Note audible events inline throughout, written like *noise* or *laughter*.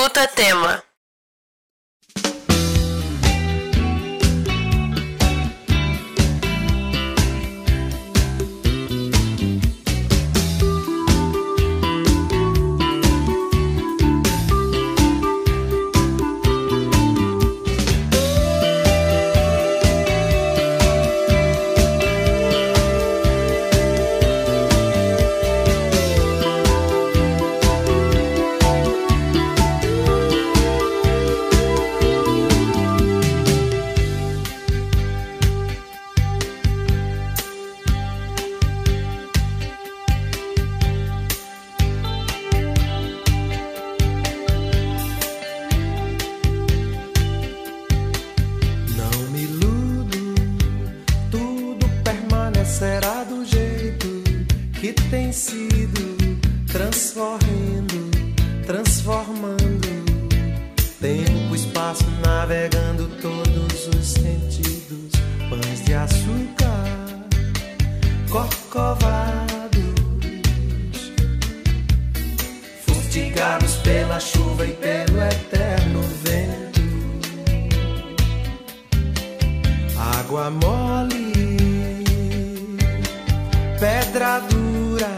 Escuta tema. E pelo eterno vento. Água mole, pedra dura.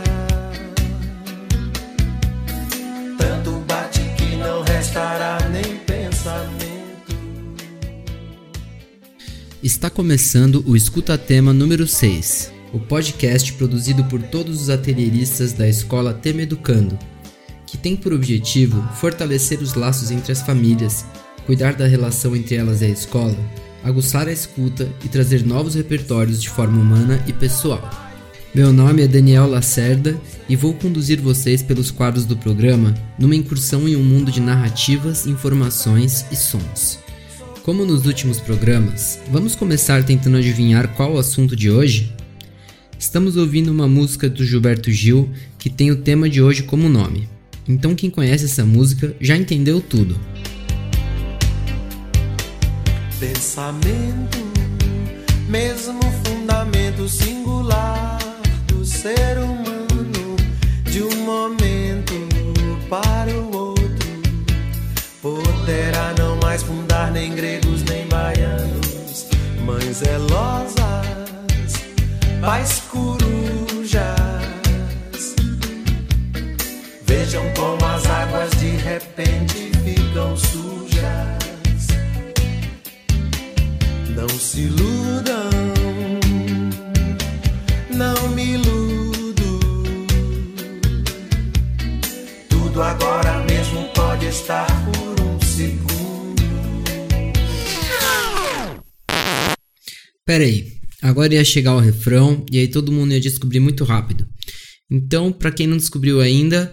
Tanto bate que não restará nem pensamento. Está começando o Escuta Tema número 6, o podcast produzido por todos os atelieristas da escola Tema Educando, tem por objetivo fortalecer os laços entre as famílias, cuidar da relação entre elas e a escola, aguçar a escuta e trazer novos repertórios de forma humana e pessoal. Meu nome é Daniel Lacerda e vou conduzir vocês pelos quadros do programa numa incursão em um mundo de narrativas, informações e sons. Como nos últimos programas, vamos começar tentando adivinhar qual o assunto de hoje? Estamos ouvindo uma música do Gilberto Gil que tem o tema de hoje como nome. Então quem conhece essa música já entendeu tudo. Pensamento, mesmo fundamento singular do ser humano, de um momento para o outro, poderá não mais fundar nem gregos nem baianos, mães zelosas, pais corujas. Vejam como as águas de repente ficam sujas. Não se iludam, não me iludo. Tudo agora mesmo pode estar por um segundo. Pera aí, agora ia chegar o refrão e aí todo mundo ia descobrir muito rápido. Então, para quem não descobriu ainda,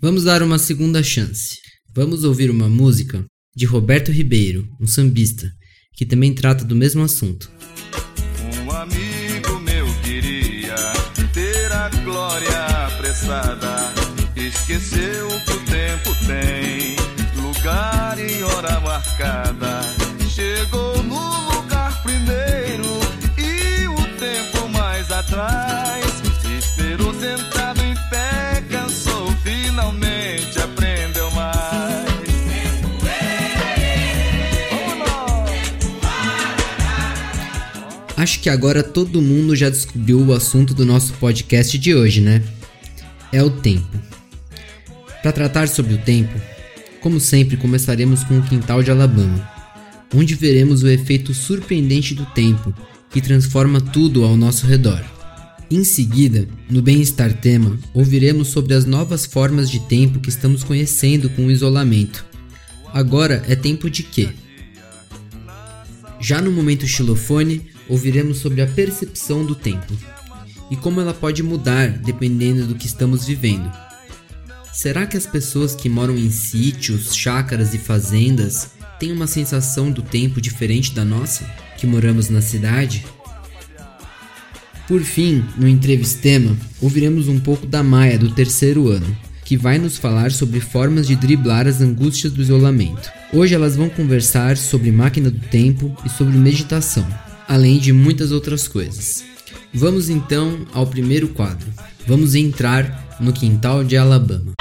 vamos dar uma segunda chance. Vamos ouvir uma música de Roberto Ribeiro, um sambista, que também trata do mesmo assunto. Um amigo meu queria ter a glória apressada. Esqueceu que o tempo tem lugar e hora marcada. Chegou no lugar primeiro e o tempo mais atrás. Finalmente aprendeu mais. Acho que agora todo mundo já descobriu o assunto do nosso podcast de hoje, né? É o tempo. Para tratar sobre o tempo, como sempre, começaremos com o quintal de Alabama, onde veremos o efeito surpreendente do tempo que transforma tudo ao nosso redor. Em seguida, no Bem-Estar Tema, ouviremos sobre as novas formas de tempo que estamos conhecendo com o isolamento. Agora é tempo de quê? Já no momento xilofone, ouviremos sobre a percepção do tempo e como ela pode mudar dependendo do que estamos vivendo. Será que as pessoas que moram em sítios, chácaras e fazendas têm uma sensação do tempo diferente da nossa, que moramos na cidade? Por fim, no entrevistema, ouviremos um pouco da Maia do terceiro ano, que vai nos falar sobre formas de driblar as angústias do isolamento. Hoje elas vão conversar sobre máquina do tempo e sobre meditação, além de muitas outras coisas. Vamos então ao primeiro quadro. Vamos entrar no quintal de Alabama.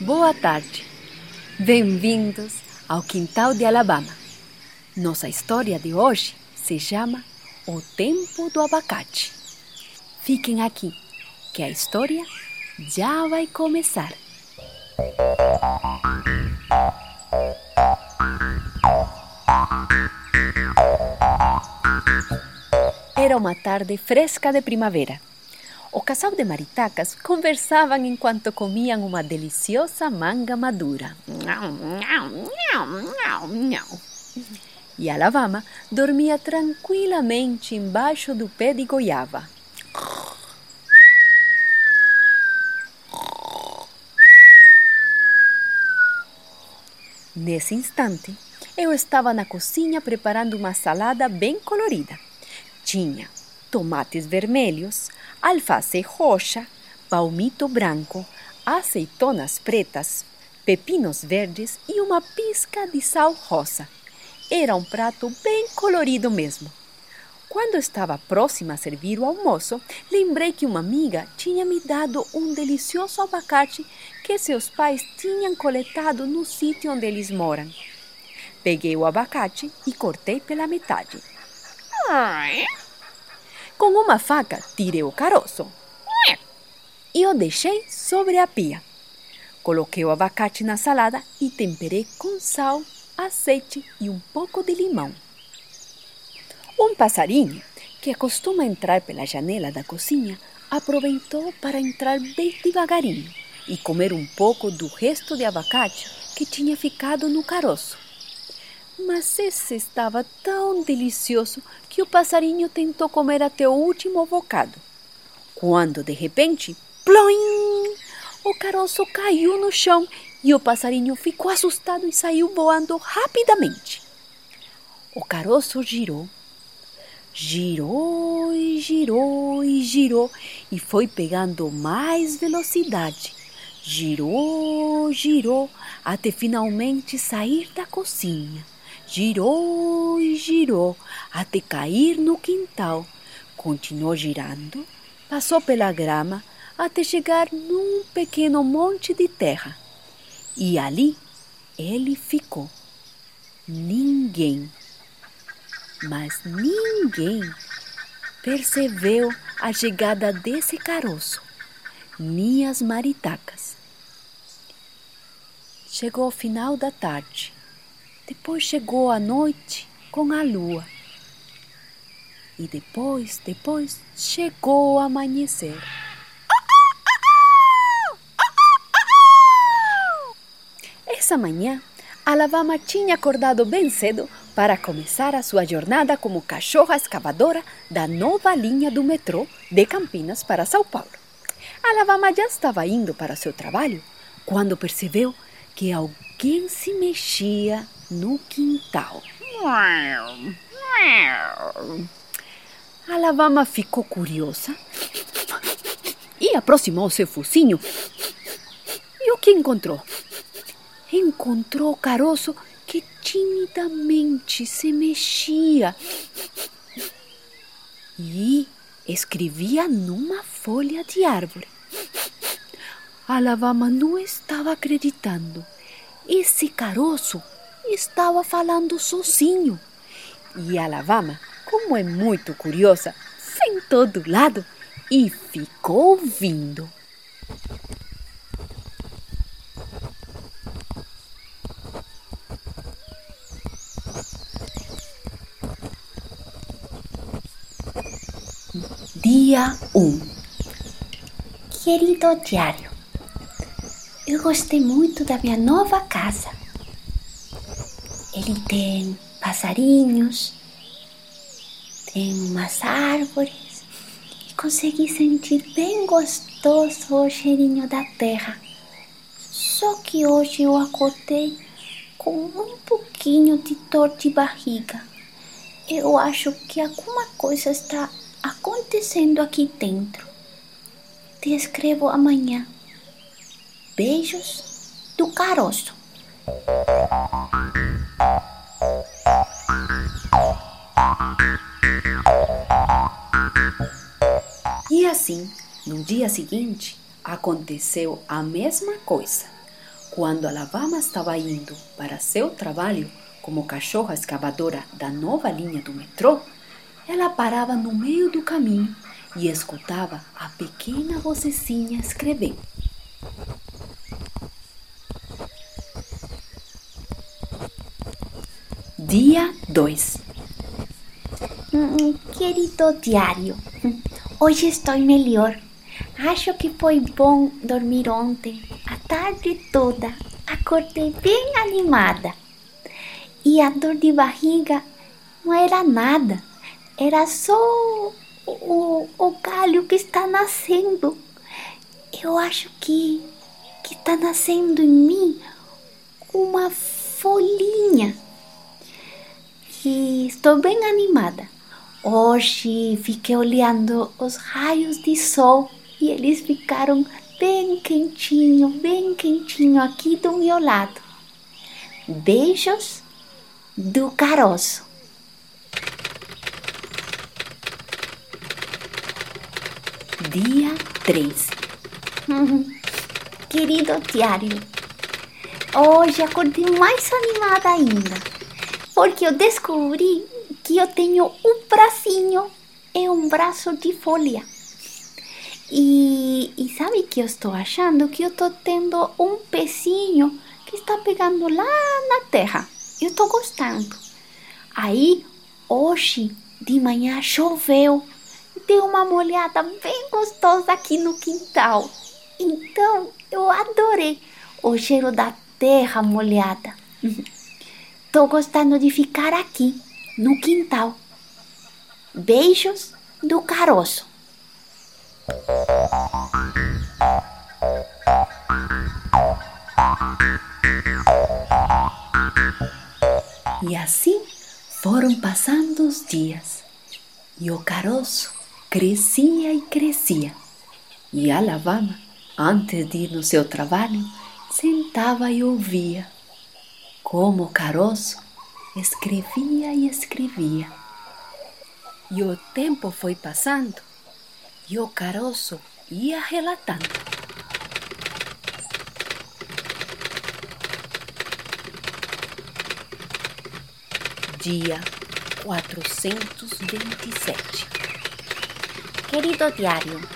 Boa tarde. Bem-vindos ao Quintal de Alabama. Nossa história de hoje se chama O Tempo do Abacate. Fiquem aqui, que a história já vai começar. Era uma tarde fresca de primavera. O casal de maritacas conversavam enquanto comiam uma deliciosa manga madura. E Alabama dormia tranquilamente embaixo do pé de goiaba. Nesse instante, eu estava na cozinha preparando uma salada bem colorida. Tinha tomates vermelhos, alface roxa, palmito branco, azeitonas pretas, pepinos verdes e uma pisca de sal rosa. Era um prato bem colorido mesmo. Quando estava próxima a servir o almoço, lembrei que uma amiga tinha me dado um delicioso abacate que seus pais tinham coletado no sítio onde eles moram. Peguei o abacate e cortei pela metade. Com uma faca, tirei o caroço e o deixei sobre a pia. Coloquei o abacate na salada e temperei com sal, azeite e um pouco de limão. Um passarinho, que costuma entrar pela janela da cozinha, aproveitou para entrar bem devagarinho e comer um pouco do resto de abacate que tinha ficado no caroço. Mas esse estava tão delicioso que o passarinho tentou comer até o último bocado. Quando, de repente, ploim! O caroço caiu no chão e o passarinho ficou assustado e saiu voando rapidamente. O caroço girou girou e girou e girou e foi pegando mais velocidade. Girou, girou até finalmente sair da cozinha. Girou e girou até cair no quintal. Continuou girando, passou pela grama até chegar num pequeno monte de terra. E ali ele ficou. Ninguém mas ninguém percebeu a chegada desse caroço, nem as maritacas. Chegou o final da tarde, depois chegou a noite com a lua. E depois, depois chegou o amanhecer. Essa manhã, Alabama tinha acordado bem cedo para começar a sua jornada como cachorra escavadora da nova linha do metrô de Campinas para São Paulo. Alabama já estava indo para seu trabalho quando percebeu que alguém se mexia no quintal. Alabama ficou curiosa e aproximou seu focinho. E o que encontrou? Encontrou o caroço que timidamente se mexia e escrevia numa folha de árvore. Alabama não estava acreditando. Esse caroço estava falando sozinho. E Alabama, como é muito curiosa, sentou do lado e ficou ouvindo. Dia 1 Querido diário, eu gostei muito da minha nova casa. Ele tem passarinhos, tem umas árvores e consegui sentir bem gostoso o cheirinho da terra. Só que hoje eu acordei com um pouquinho de dor de barriga. Eu acho que alguma coisa está acontecendo aqui dentro. Te escrevo amanhã. Beijos do caroço. Assim, no dia seguinte, Aconteceu a mesma coisa. Quando Alabama estava indo para seu trabalho como cachorra escavadora da nova linha do metrô, ela parava no meio do caminho e escutava a pequena vocecinha escrevendo. Dia 2 Hum, Querido diário, hoje estou melhor. Acho que foi bom dormir ontem, a tarde toda. Acordei bem animada. E a dor de barriga não era nada, era só o, o, o galho que está nascendo. Eu acho que, que está nascendo em mim uma folhinha. E estou bem animada. Hoje fiquei olhando os raios de sol e eles ficaram bem quentinho, bem quentinho aqui do meu lado. Beijos do caroço. Dia 3 *laughs* Querido diário, hoje acordei mais animada ainda, porque eu descobri que eu tenho um bracinho, é um braço de folha. E, e sabe que eu estou achando que eu estou tendo um pezinho que está pegando lá na terra. Eu estou gostando. Aí, hoje de manhã choveu. Deu uma molhada bem gostosa aqui no quintal. Então, eu adorei o cheiro da terra molhada. *laughs* Estou gostando de ficar aqui, no quintal. Beijos do caroço. E assim foram passando os dias. E o caroço crescia e crescia. E Alabama, antes de ir no seu trabalho, sentava e ouvia como o caroço escrevia e escrevia. E o tempo foi passando e o caroço ia relatando. Dia 427 Querido diário,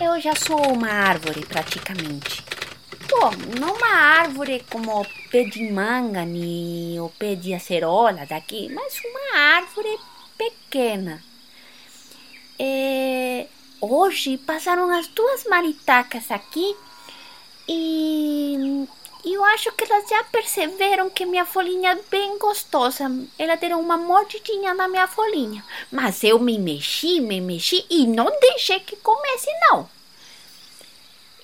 eu já sou uma árvore praticamente. Bom, não uma árvore como pé de manga nem o pé de acerola daqui, mas uma árvore pequena. É, hoje passaram as duas maritacas aqui e eu acho que elas já perceberam que minha folhinha é bem gostosa. Elas deram uma mordidinha na minha folhinha. Mas eu me mexi, me mexi e não deixei que comesse, não.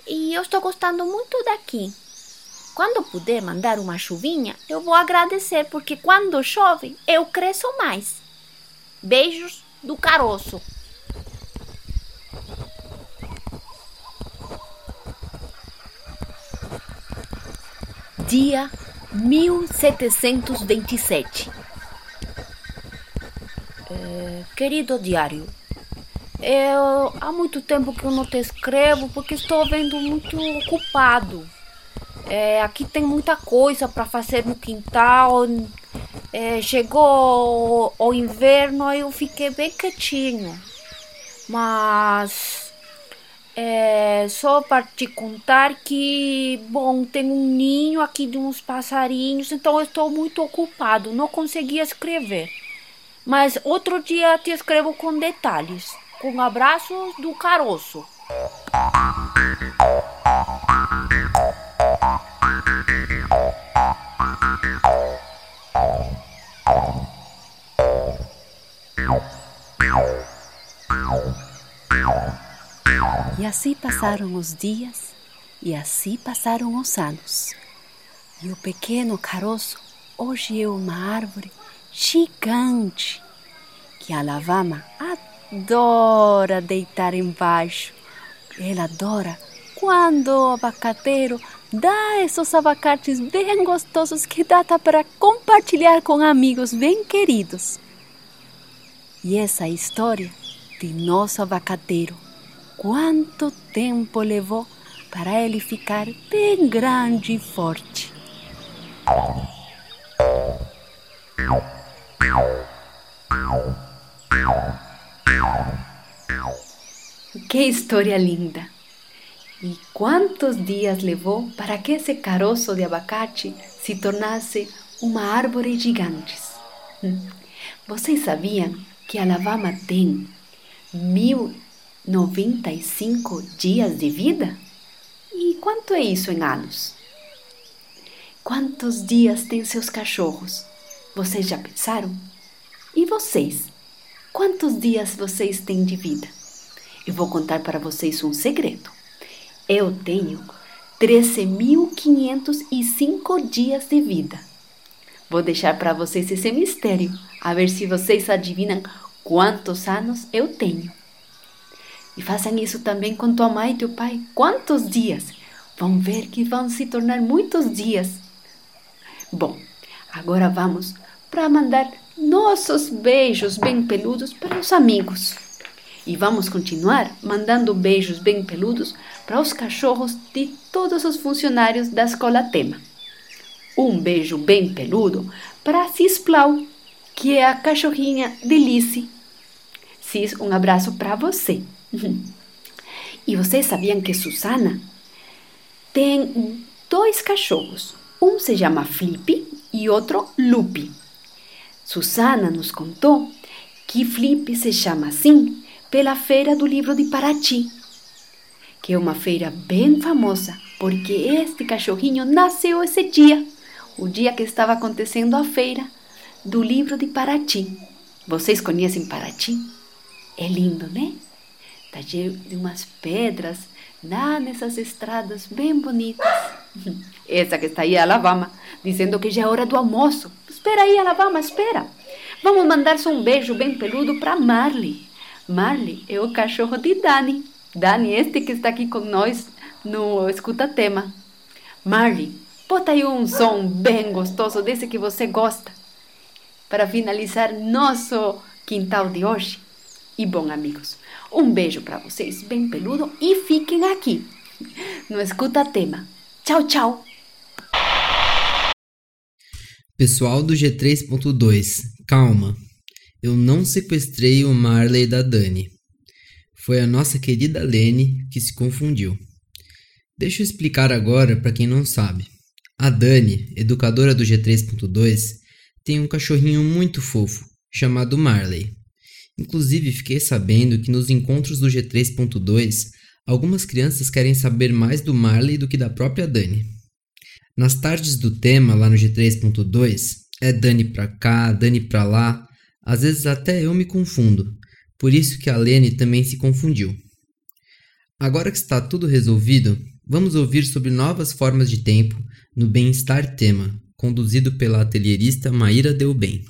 E eu estou gostando muito daqui. Quando puder mandar uma chuvinha, eu vou agradecer, porque quando chove, eu cresço mais. Beijos do caroço. Dia 1727 É, Querido diário, eu, há muito tempo que eu não te escrevo porque estou vendo muito ocupado. É, aqui tem muita coisa para fazer no quintal. É, chegou o inverno e eu fiquei bem quietinho. Mas é só para te contar que, bom, tem um ninho aqui de uns passarinhos, então eu estou muito ocupado, não consegui escrever. Mas outro dia te escrevo com detalhes. Com abraços do caroço. E assim passaram os dias, e assim passaram os anos. E o pequeno caroço hoje é uma árvore gigante que a Alabama adora deitar embaixo. Ela adora quando o abacateiro dá esses abacates bem gostosos que dá para compartilhar com amigos bem queridos. E essa é a história de nosso abacateiro. Quanto tempo levou para ele ficar bem grande e forte. Que história linda! E quantos dias levou para que esse caroço de abacate se tornasse uma árvore gigante? Hum. Vocês sabiam que Alabama tem 1095 dias de vida? E quanto é isso em anos? Quantos dias têm seus cachorros? Vocês já pensaram? E vocês? Quantos dias vocês têm de vida? Eu vou contar para vocês um segredo. Eu tenho 13.505 dias de vida. Vou deixar para vocês esse mistério, a ver se vocês adivinham quantos anos eu tenho. E façam isso também com tua mãe e teu pai. Quantos dias? Vão ver que vão se tornar muitos dias. Bom, agora vamos para mandar nossos beijos bem peludos para os amigos. E vamos continuar mandando beijos bem peludos para os cachorros de todos os funcionários da escola Tema. Um beijo bem peludo para Cisplau, que é a cachorrinha de Lice. Cis, um abraço para você. E vocês sabiam que Susana tem dois cachorros? Um se chama Flip e outro Lupe. Susana nos contou que Flip se chama assim pela Feira do Livro de Paraty, que é uma feira bem famosa, porque este cachorrinho nasceu esse dia, o dia que estava acontecendo a feira do livro de Paraty. Vocês conhecem Paraty? É lindo, né? Está cheio de umas pedras, lá nessas estradas bem bonitas. *laughs* Essa que está aí, Alabama, dizendo que já é hora do almoço. Espera aí, Alabama, espera. Vamos mandar só um beijo bem peludo para Marley. Marley é o cachorro de Dani. Dani, este que está aqui com nós no Escuta Tema. Marley, bota aí um som bem gostoso desse que você gosta. Para finalizar nosso quintal de hoje. E bom, amigos, um beijo para vocês bem peludo e fiquem aqui no Escuta Tema. Tchau, tchau. Pessoal do G3.2, calma. Eu não sequestrei o Marley da Dani. Foi a nossa querida Lene que se confundiu. Deixa eu explicar agora para quem não sabe. A Dani, educadora do G3.2, tem um cachorrinho muito fofo chamado Marley. Inclusive, fiquei sabendo que nos encontros do G3.2, algumas crianças querem saber mais do Marley do que da própria Dani. Nas tardes do tema, lá no G3.2, é Dani pra cá, Dani pra lá, às vezes até eu me confundo, por isso que a Lene também se confundiu. Agora que está tudo resolvido, vamos ouvir sobre novas formas de tempo no Bem-Estar Tema, conduzido pela atelierista Maíra Delbem.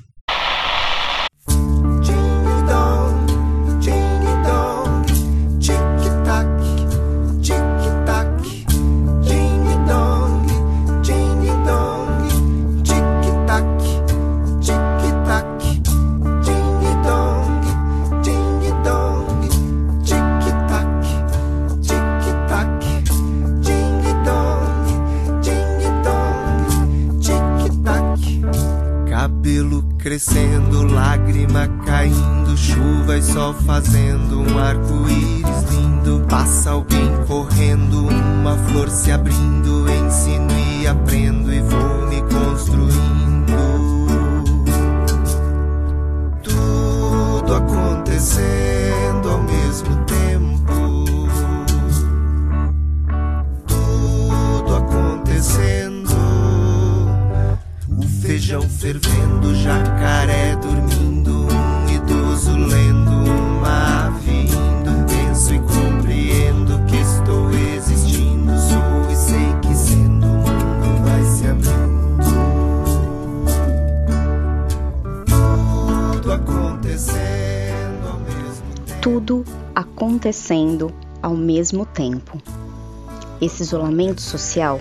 Isolamento social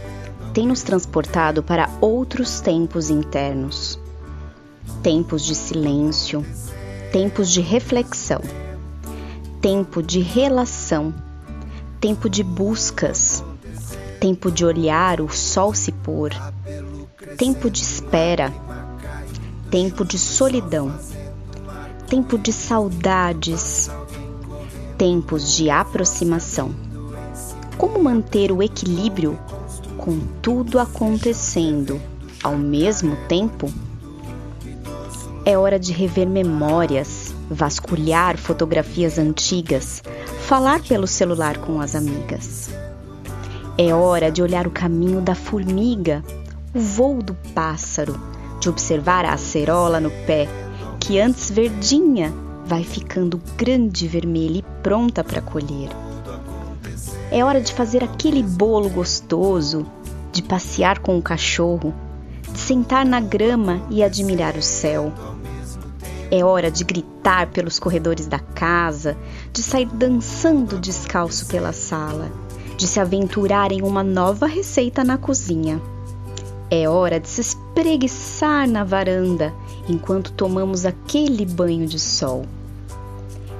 tem nos transportado para outros tempos internos, tempos de silêncio, tempos de reflexão, tempo de relação, tempo de buscas, tempo de olhar o sol se pôr, tempo de espera, tempo de solidão, tempo de saudades, tempos de aproximação. Como manter o equilíbrio com tudo acontecendo ao mesmo tempo? É hora de rever memórias, vasculhar fotografias antigas, falar pelo celular com as amigas. É hora de olhar o caminho da formiga, o voo do pássaro, de observar a acerola no pé, que antes verdinha vai ficando grande vermelha e pronta para colher. É hora de fazer aquele bolo gostoso, de passear com o cachorro, de sentar na grama e admirar o céu. É hora de gritar pelos corredores da casa, de sair dançando descalço pela sala, de se aventurar em uma nova receita na cozinha. É hora de se espreguiçar na varanda enquanto tomamos aquele banho de sol.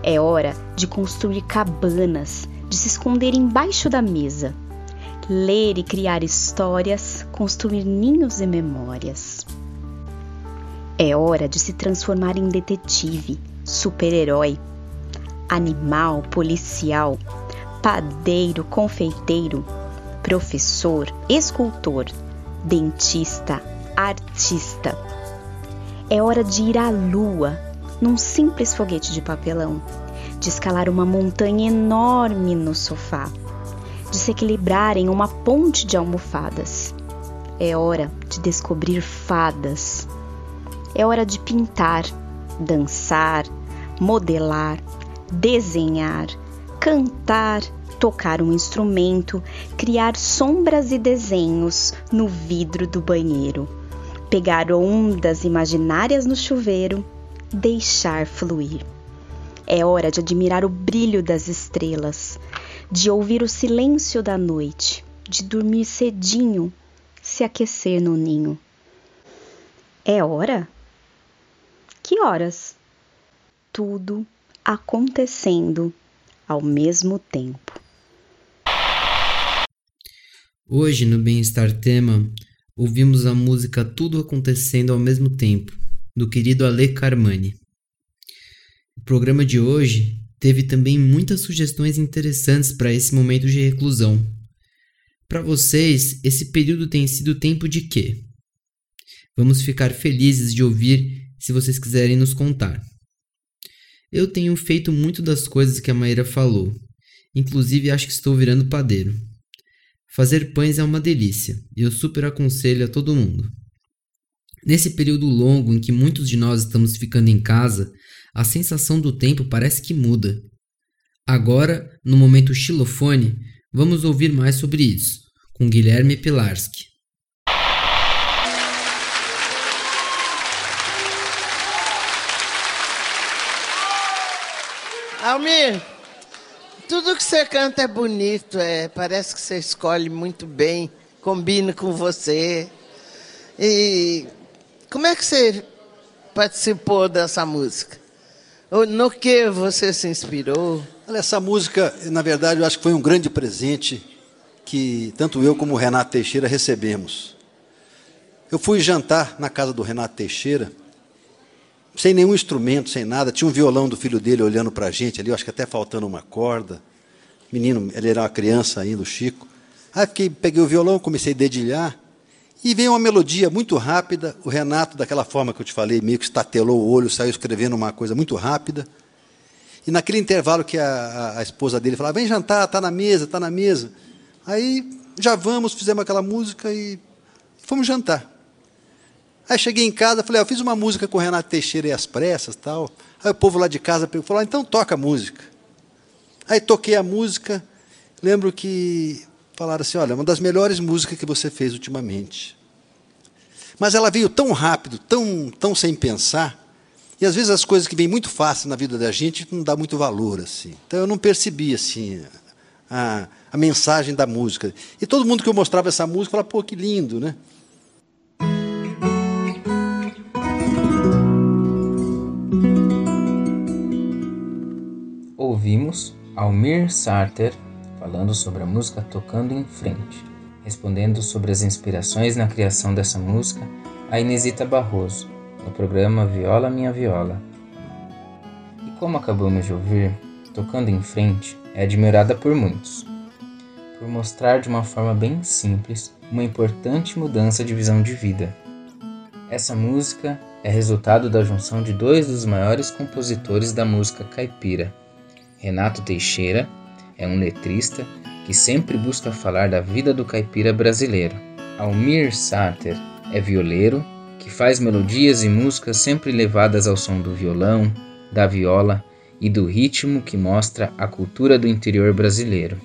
É hora de construir cabanas, de se esconder embaixo da mesa, ler e criar histórias, construir ninhos e memórias. É hora de se transformar em detetive, super-herói, animal, policial, padeiro, confeiteiro, professor, escultor, dentista, artista. É hora de ir à lua num simples foguete de papelão, de escalar uma montanha enorme no sofá, de se equilibrar em uma ponte de almofadas. É hora de descobrir fadas. É hora de pintar, dançar, modelar, desenhar, cantar, tocar um instrumento, criar sombras e desenhos no vidro do banheiro, pegar ondas imaginárias no chuveiro, deixar fluir. É hora de admirar o brilho das estrelas, de ouvir o silêncio da noite, de dormir cedinho, se aquecer no ninho. É hora? Que horas? Tudo acontecendo ao mesmo tempo. Hoje, no Bem-Estar Tema, ouvimos a música Tudo Acontecendo ao Mesmo Tempo, do querido Ale Carmani. O programa de hoje teve também muitas sugestões interessantes para esse momento de reclusão. Para vocês, esse período tem sido tempo de quê? Vamos ficar felizes de ouvir se vocês quiserem nos contar. Eu tenho feito muito das coisas que a Maíra falou, inclusive acho que estou virando padeiro. Fazer pães é uma delícia e eu super aconselho a todo mundo. Nesse período longo em que muitos de nós estamos ficando em casa, a sensação do tempo parece que muda. Agora, no momento xilofone, vamos ouvir mais sobre isso, com Guilherme Pilarski. Almir, tudo que você canta é bonito, é, parece que você escolhe muito bem, combina com você. E como é que você participou dessa música? No que você se inspirou? Essa música, na verdade, eu acho que foi um grande presente que tanto eu como o Renato Teixeira recebemos. Eu fui jantar na casa do Renato Teixeira sem nenhum instrumento, sem nada. Tinha um violão do filho dele olhando para a gente ali, acho que até faltando uma corda. Menino, ele era uma criança ainda, o Chico. Aí fiquei, peguei o violão, comecei a dedilhar, e veio uma melodia muito rápida. O Renato, daquela forma que eu te falei, meio que estatelou o olho, saiu escrevendo uma coisa muito rápida. E naquele intervalo que a, a, a esposa dele falava, vem jantar, está na mesa, está na mesa. Aí já vamos, fizemos aquela música e fomos jantar. Aí cheguei em casa, falei, ah, eu fiz uma música com o Renato Teixeira e as pressas tal. Aí o povo lá de casa falou, ah, então toca a música. Aí toquei a música, lembro que falaram assim, olha, uma das melhores músicas que você fez ultimamente. Mas ela veio tão rápido, tão, tão sem pensar, e às vezes as coisas que vêm muito fácil na vida da gente não dá muito valor assim. Então eu não percebi assim a, a mensagem da música. E todo mundo que eu mostrava essa música falava, pô, que lindo, né? ouvimos Almir Sarter falando sobre a música Tocando em Frente. respondendo sobre as inspirações na criação dessa música a Inesita Barroso, no programa Viola Minha Viola. E como acabamos de ouvir, Tocando em Frente é admirada por muitos, por mostrar de uma forma bem simples uma importante mudança de visão de vida. Essa música é resultado da junção de dois dos maiores compositores da música caipira. Renato Teixeira é um letrista que sempre busca falar da vida do caipira brasileiro. Almir Sater é violeiro que faz melodias e músicas sempre levadas ao som do violão, da viola e do ritmo que mostra a cultura do interior brasileiro.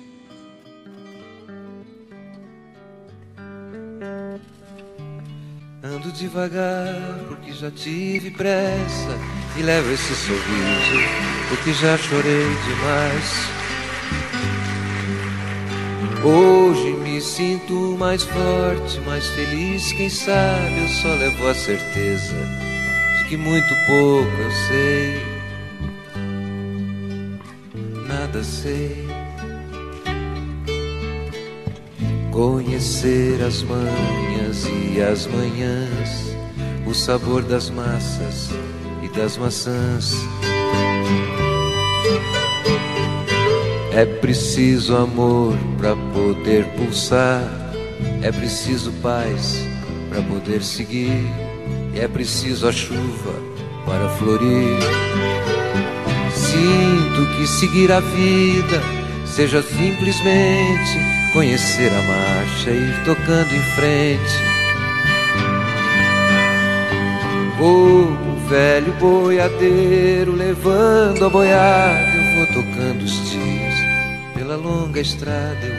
Ando devagar porque já tive pressa e levo esse sorriso porque já chorei demais. Hoje me sinto mais forte, mais feliz. Quem sabe eu só levo a certeza de que muito pouco eu sei. Nada sei. Conhecer as manhas e as manhãs, o sabor das massas e das maçãs. É preciso amor para poder pulsar, é preciso paz para poder seguir, e é preciso a chuva para florir. Sinto que seguir a vida seja simplesmente conhecer a marcha e ir tocando em frente. Como velho boiadeiro levando a boiada, eu vou tocando os longa estrada eu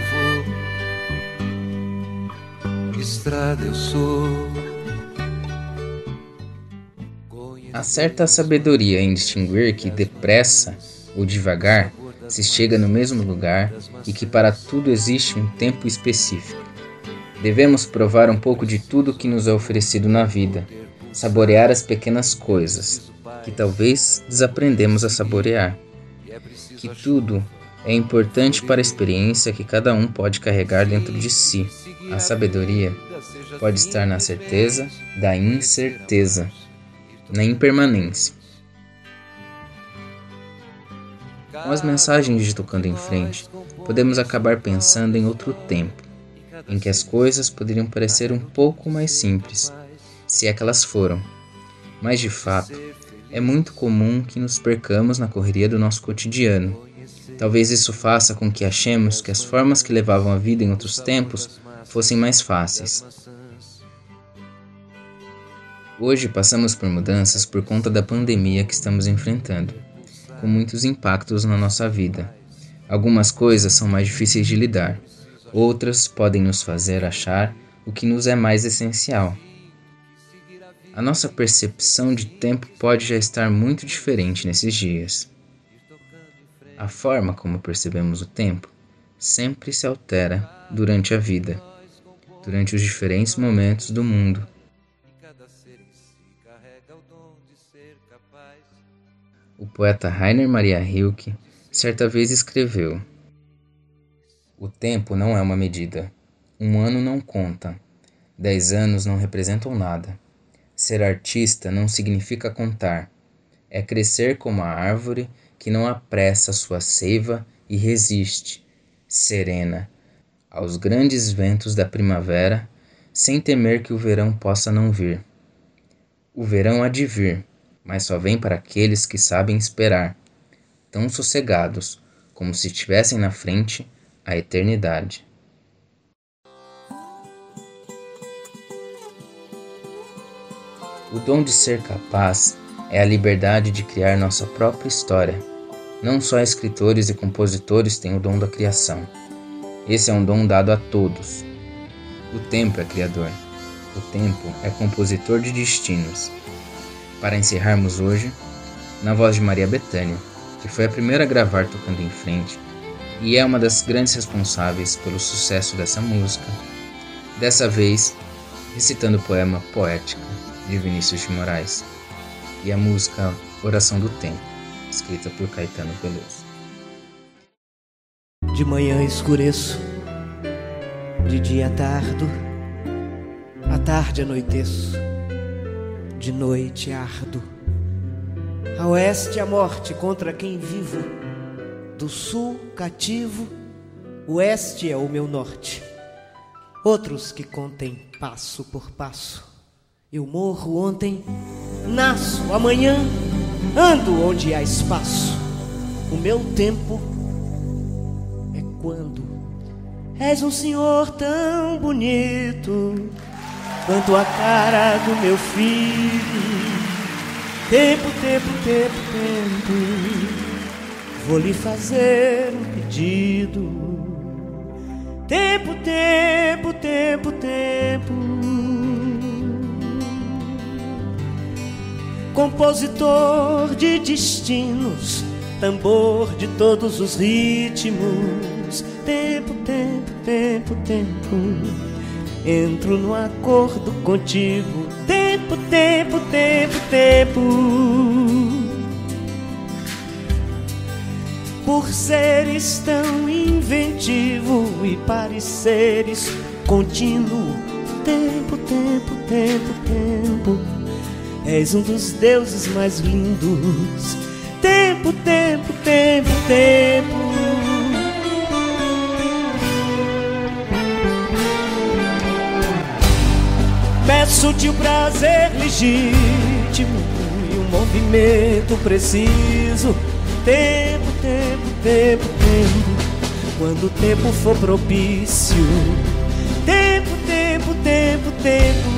vou, estrada eu sou. Há certa sabedoria em distinguir que depressa ou devagar se chega no mesmo lugar e que para tudo existe um tempo específico. Devemos provar um pouco de tudo que nos é oferecido na vida, saborear as pequenas coisas, que talvez desaprendemos a saborear. Que tudo é importante para a experiência que cada um pode carregar dentro de si. A sabedoria pode estar na certeza da incerteza, na impermanência. Com as mensagens de Tocando em Frente, podemos acabar pensando em outro tempo, em que as coisas poderiam parecer um pouco mais simples, se é que elas foram. Mas de fato, é muito comum que nos percamos na correria do nosso cotidiano. Talvez isso faça com que achemos que as formas que levavam a vida em outros tempos fossem mais fáceis. Hoje passamos por mudanças por conta da pandemia que estamos enfrentando, com muitos impactos na nossa vida. Algumas coisas são mais difíceis de lidar, outras podem nos fazer achar o que nos é mais essencial. A nossa percepção de tempo pode já estar muito diferente nesses dias. A forma como percebemos o tempo sempre se altera durante a vida, durante os diferentes momentos do mundo. O poeta Rainer Maria Rilke certa vez escreveu: O tempo não é uma medida. Um ano não conta. Dez anos não representam nada. Ser artista não significa contar. É crescer como a árvore que não apressa sua seiva e resiste, serena, aos grandes ventos da primavera, sem temer que o verão possa não vir. O verão há de vir, mas só vem para aqueles que sabem esperar, tão sossegados como se tivessem na frente a eternidade. O dom de ser capaz é a liberdade de criar nossa própria história. Não só escritores e compositores têm o dom da criação. Esse é um dom dado a todos. O tempo é criador. O tempo é compositor de destinos para encerrarmos hoje, na voz de Maria Bethânia, que foi a primeira a gravar tocando em frente e é uma das grandes responsáveis pelo sucesso dessa música, dessa vez recitando o poema Poética de Vinícius de Moraes e a música Oração do Tempo, escrita por Caetano Veloso. De manhã escureço, De dia tardo, à tarde anoiteço, de noite ardo. A oeste a morte contra quem vivo, do sul cativo, oeste é o meu norte. Outros que contem passo por passo. Eu morro ontem, nasço amanhã, ando onde há espaço. O meu tempo é quando és um senhor tão bonito quanto a cara do meu filho. Tempo, tempo, tempo, tempo, vou lhe fazer um pedido. Tempo, tempo, tempo, tempo. Compositor de destinos, tambor de todos os ritmos. Tempo, tempo, tempo, tempo. Entro no acordo contigo. Tempo, tempo, tempo, tempo. Por seres tão inventivo e pareceres contínuo. Tempo, tempo, tempo, tempo. És um dos deuses mais lindos. Tempo, tempo, tempo, tempo. Peço-te o prazer legítimo e um movimento preciso. Tempo, tempo, tempo, tempo. Quando o tempo for propício. Tempo, tempo, tempo, tempo.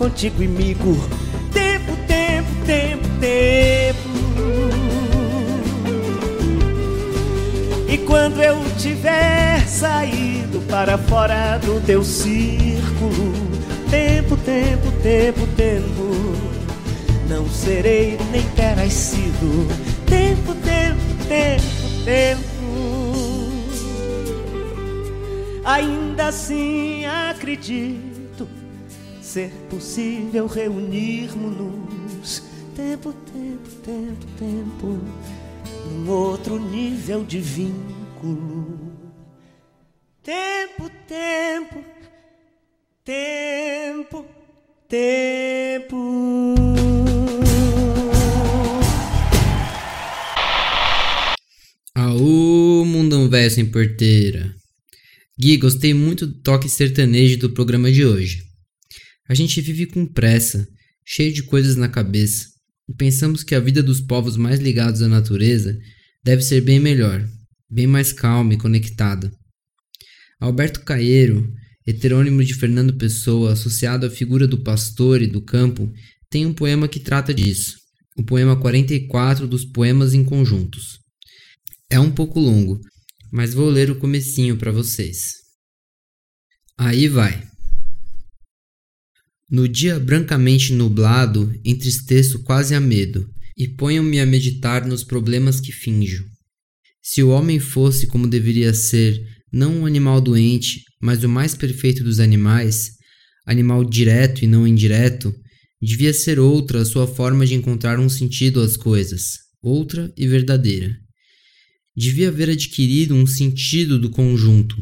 contigo imigo. Tempo, tempo, tempo, tempo. E quando eu tiver saído para fora do teu círculo, tempo, tempo, tempo, tempo, não serei nem terás sido. Tempo, tempo, tempo, tempo. Ainda assim acredito ser possível reunirmos-nos. Tempo, tempo, tempo, tempo, num outro nível de vínculo. Tempo, tempo, tempo, tempo. Aô, mundão velho sem porteira. Gui, gostei muito do toque sertanejo do programa de hoje. A gente vive com pressa, cheio de coisas na cabeça, e pensamos que a vida dos povos mais ligados à natureza deve ser bem melhor, bem mais calma e conectada. Alberto Caeiro, heterônimo de Fernando Pessoa, associado à figura do pastor e do campo, tem um poema que trata disso, o poema 44 dos Poemas em Conjuntos. É um pouco longo, mas vou ler o comecinho para vocês. Aí vai. No dia brancamente nublado, entristeço quase a medo, e ponho-me a meditar nos problemas que finjo. Se o homem fosse como deveria ser, não um animal doente, mas o mais perfeito dos animais, animal direto e não indireto, devia ser outra a sua forma de encontrar um sentido às coisas, outra e verdadeira. Devia haver adquirido um sentido do conjunto,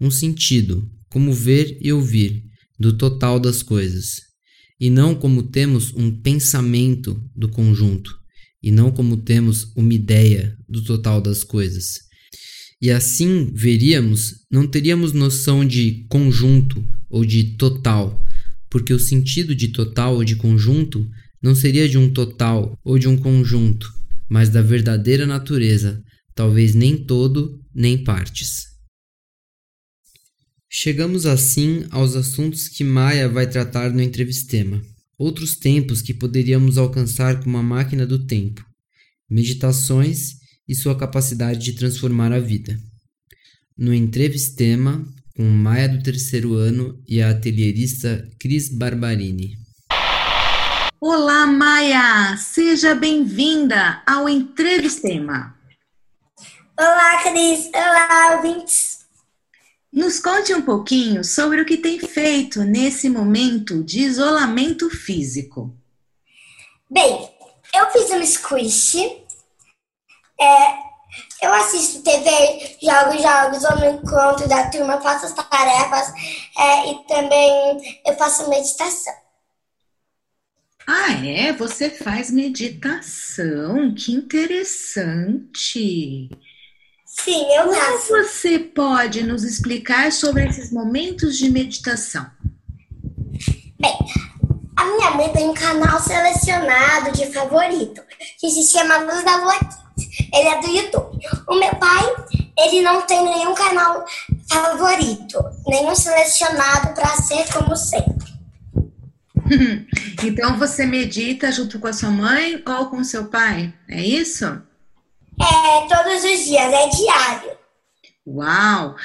um sentido, como ver e ouvir, do total das coisas, e não como temos um pensamento do conjunto, e não como temos uma ideia do total das coisas. E assim veríamos, não teríamos noção de conjunto ou de total, porque o sentido de total ou de conjunto não seria de um total ou de um conjunto, mas da verdadeira natureza, talvez nem todo nem partes. Chegamos assim aos assuntos que Maia vai tratar no entrevistema. Outros tempos que poderíamos alcançar com uma máquina do tempo. Meditações e sua capacidade de transformar a vida. no Entrevistema com Maia do terceiro ano e a atelierista Cris Barbarini. Olá, Maia! Seja bem-vinda ao Entrevistema. Olá, Cris! Olá, ouvintes! Nos conte um pouquinho sobre o que tem feito nesse momento de isolamento físico. Bem, eu fiz um squish, é, eu assisto TV, jogo jogos, ou no encontro da turma, faço as tarefas é, e também eu faço meditação. Ah, é? Você faz meditação? Que interessante! Sim, eu Como faço. você pode nos explicar sobre esses momentos de meditação? Bem, a minha mãe tem um canal selecionado de favorito, que se chama Luz da Lua Kids. Ele é do YouTube. O meu pai, ele não tem nenhum canal favorito, nenhum selecionado para ser como sempre. *laughs* Então você medita junto com a sua mãe ou com seu pai? É isso? É todos os dias, é diário. Uau!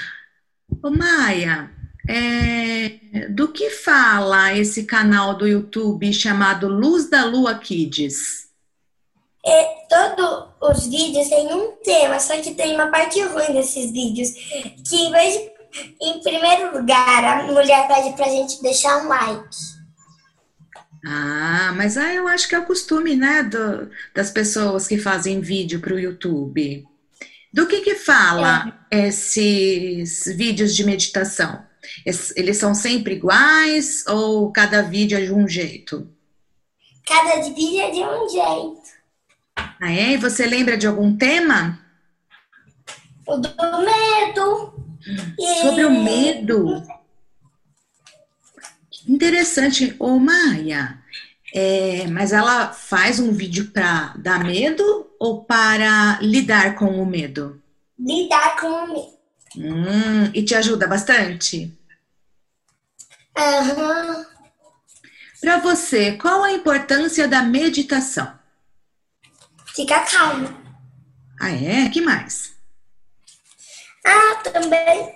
Ô Maia, é, do que fala esse canal do YouTube chamado Luz da Lua Kids? É, todos os vídeos têm um tema, só que tem uma parte ruim desses vídeos, que em vez de, em primeiro lugar, a mulher pede pra gente deixar um like. Ah, mas ah, eu acho que é o costume, né, do- das pessoas que fazem vídeo para o YouTube. Do que que fala esses vídeos de meditação? Es- Eles são sempre iguais ou cada vídeo é de um jeito? Cada vídeo é de um jeito. Ah, é? E você lembra de algum tema? O do medo. e- Sobre o medo. Interessante. Ô, Maia, é, mas ela faz um vídeo para dar medo ou para lidar com o medo? Lidar com o medo. Hum, e te ajuda bastante? Aham. Para você, qual a importância da meditação? Fica calmo. Ah, é? Que mais? Ah, também.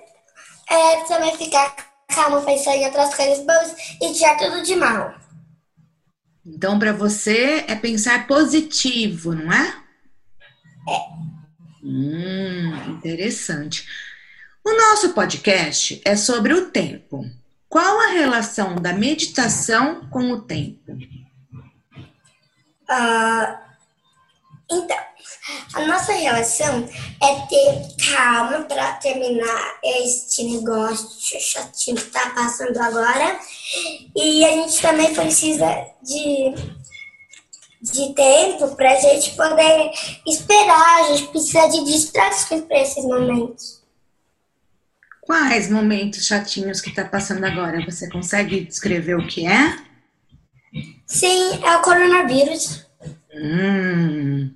É, também ficar calmo, pensar em outras coisas boas e tirar tudo de mal. Então, para você é pensar positivo, não é? É. Hum, interessante. O nosso podcast é sobre o tempo. Qual a relação da meditação com o tempo? Ah, então, a nossa relação é ter calma para terminar este negócio chatinho que tá passando agora. E a gente também precisa de, de tempo para a gente poder esperar. A gente precisa de distrações para esses momentos. Quais momentos chatinhos que está passando agora? Você consegue descrever o que é? Sim, é o coronavírus. Hum.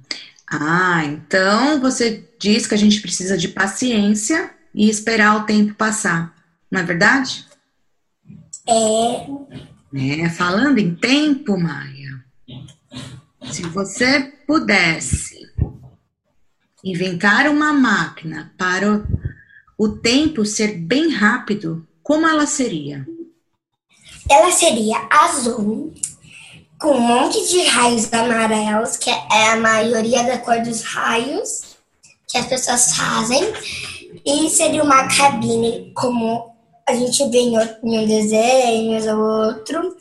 Ah, então você diz que a gente precisa de paciência e esperar o tempo passar, não é verdade? É. É, falando em tempo, Maia, se você pudesse inventar uma máquina para o, o tempo ser bem rápido, como ela seria? Ela seria azul, com um monte de raios amarelos, que é a maioria da cor dos raios que as pessoas fazem. E seria uma cabine como a gente vê em em um desenho ou outro.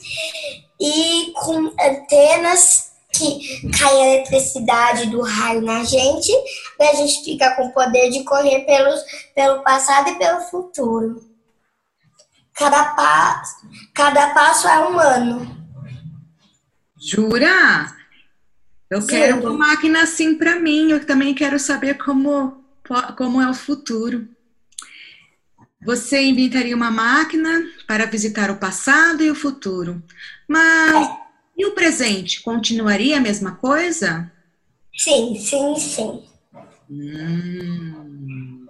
E com antenas que cai a eletricidade do raio na gente, e a gente fica com o poder de correr pelos, pelo passado e pelo futuro. Cada passo, cada passo é um ano. Jura? Eu Juro. quero uma máquina assim para mim. Eu também quero saber como, como é o futuro. Você inventaria uma máquina para visitar o passado e o futuro. Mas e o presente? Continuaria a mesma coisa? Sim, sim, sim. Hum.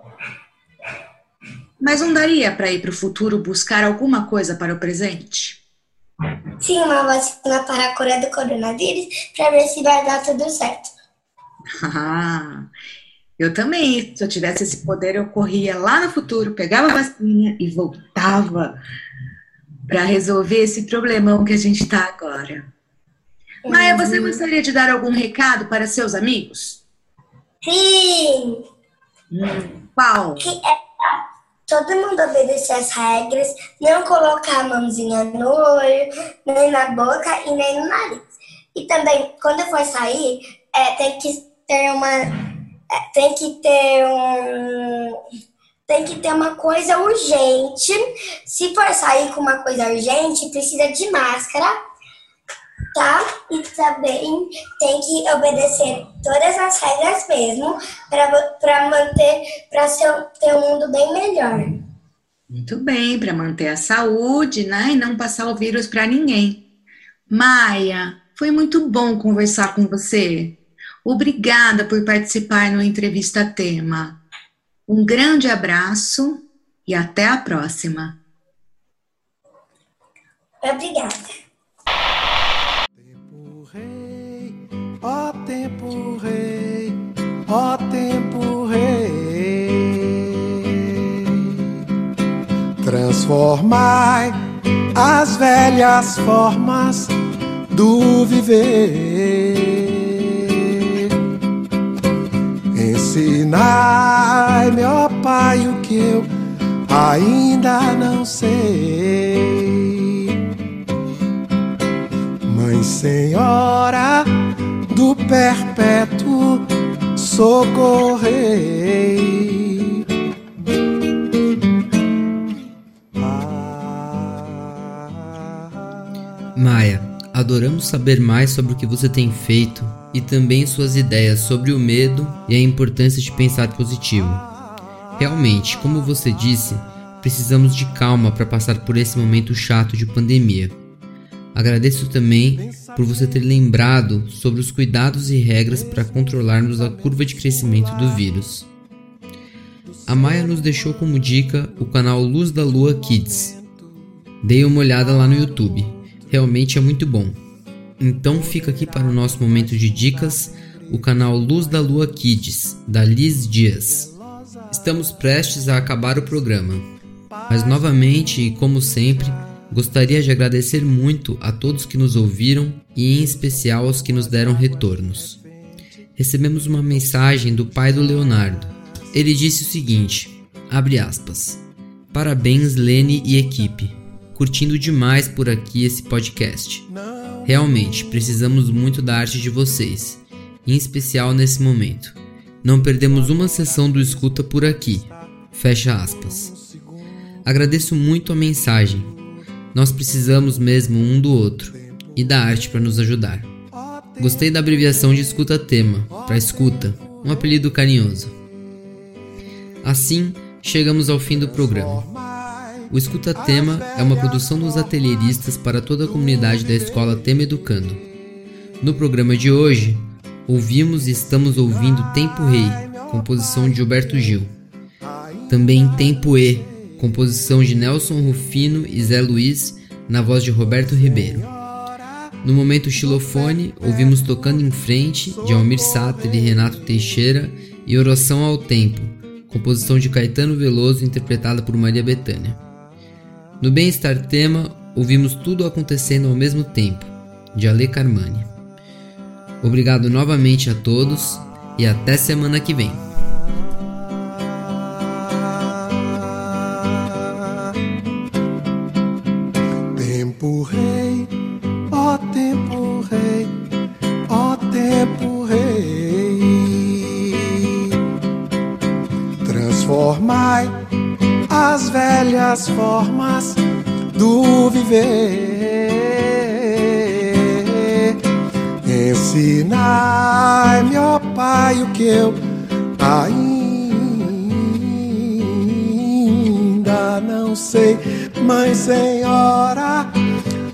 Mas não daria para ir para o futuro buscar alguma coisa para o presente? Sim, uma vacina para a cura do coronavírus para ver se vai dar tudo certo. Ah, *laughs* Eu também, se eu tivesse esse poder, eu corria lá no futuro, pegava a vacininha e voltava para resolver esse problemão que a gente está agora. Maia, você gostaria de dar algum recado para seus amigos? Sim! Hum, qual? Que é todo mundo obedecer as regras, não colocar a mãozinha no olho, nem na boca e nem no nariz. E também, quando for sair, é, tem que ter uma. é, tem que ter um. Tem que ter uma coisa urgente. Se for sair com uma coisa urgente, precisa de máscara, tá? E também tem que obedecer todas as regras mesmo para manter, para ter um mundo bem melhor. Muito bem, para manter a saúde, né? E não passar o vírus para ninguém. Maia, foi muito bom conversar com você. Obrigada por participar no Entrevista Tema. Um grande abraço e até a próxima. Obrigada. Ó tempo rei, ó tempo rei, transformai as velhas formas do viver. Ensinai-me, ó Pai, o que eu ainda não sei. Mãe Senhora perpétuo socorrei. Maia, adoramos saber mais sobre o que você tem feito e também suas ideias sobre o medo e a importância de pensar positivo. Realmente, como você disse, precisamos de calma para passar por esse momento chato de pandemia. Agradeço também por você ter lembrado sobre os cuidados e regras para controlarmos a curva de crescimento do vírus. A Maia nos deixou como dica o canal Luz da Lua Kids. Dei uma olhada lá no YouTube, realmente é muito bom. Então fica aqui para o nosso momento de dicas o canal Luz da Lua Kids, da Liz Dias. Estamos prestes a acabar o programa, mas novamente e como sempre, Gostaria de agradecer muito a todos que nos ouviram e em especial aos que nos deram retornos. Recebemos uma mensagem do pai do Leonardo. Ele disse o seguinte: abre aspas. Parabéns Lene e equipe. Curtindo demais por aqui esse podcast. Realmente precisamos muito da arte de vocês, em especial nesse momento. Não perdemos uma sessão do escuta por aqui. Fecha aspas. Agradeço muito a mensagem nós precisamos mesmo um do outro e da arte para nos ajudar. Gostei da abreviação de escuta tema, para escuta, um apelido carinhoso. Assim, chegamos ao fim do programa. O Escuta Tema é uma produção dos atelieristas para toda a comunidade da escola Tema Educando. No programa de hoje, ouvimos e estamos ouvindo Tempo Rei, composição de Gilberto Gil. Também Tempo E, composição de Nelson Rufino e Zé Luiz, na voz de Roberto Ribeiro. No momento xilofone, ouvimos Tocando em Frente, de Almir Sater e Renato Teixeira, e Oração ao Tempo, composição de Caetano Veloso, interpretada por Maria Bethânia. No Bem-Estar Tema, ouvimos Tudo Acontecendo ao Mesmo Tempo, de Ale Carmani. Obrigado novamente a todos e até semana que vem. Tempo rei, ó tempo rei, ó tempo rei. Transformai as velhas formas do viver. Ensinai-me, ó Pai, o que eu ainda não sei, Mãe Senhora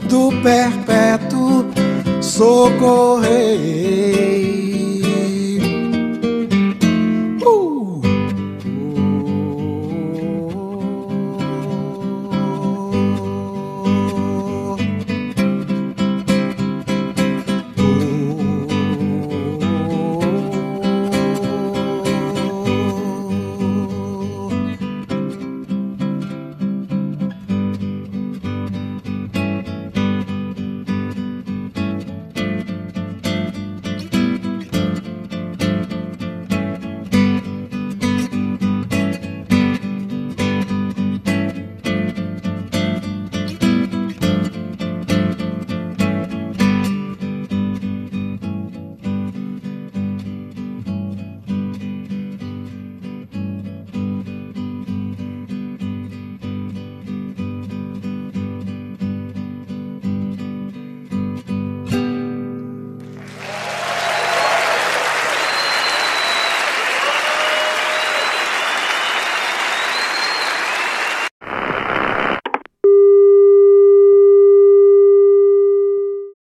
do perpétuo socorrei.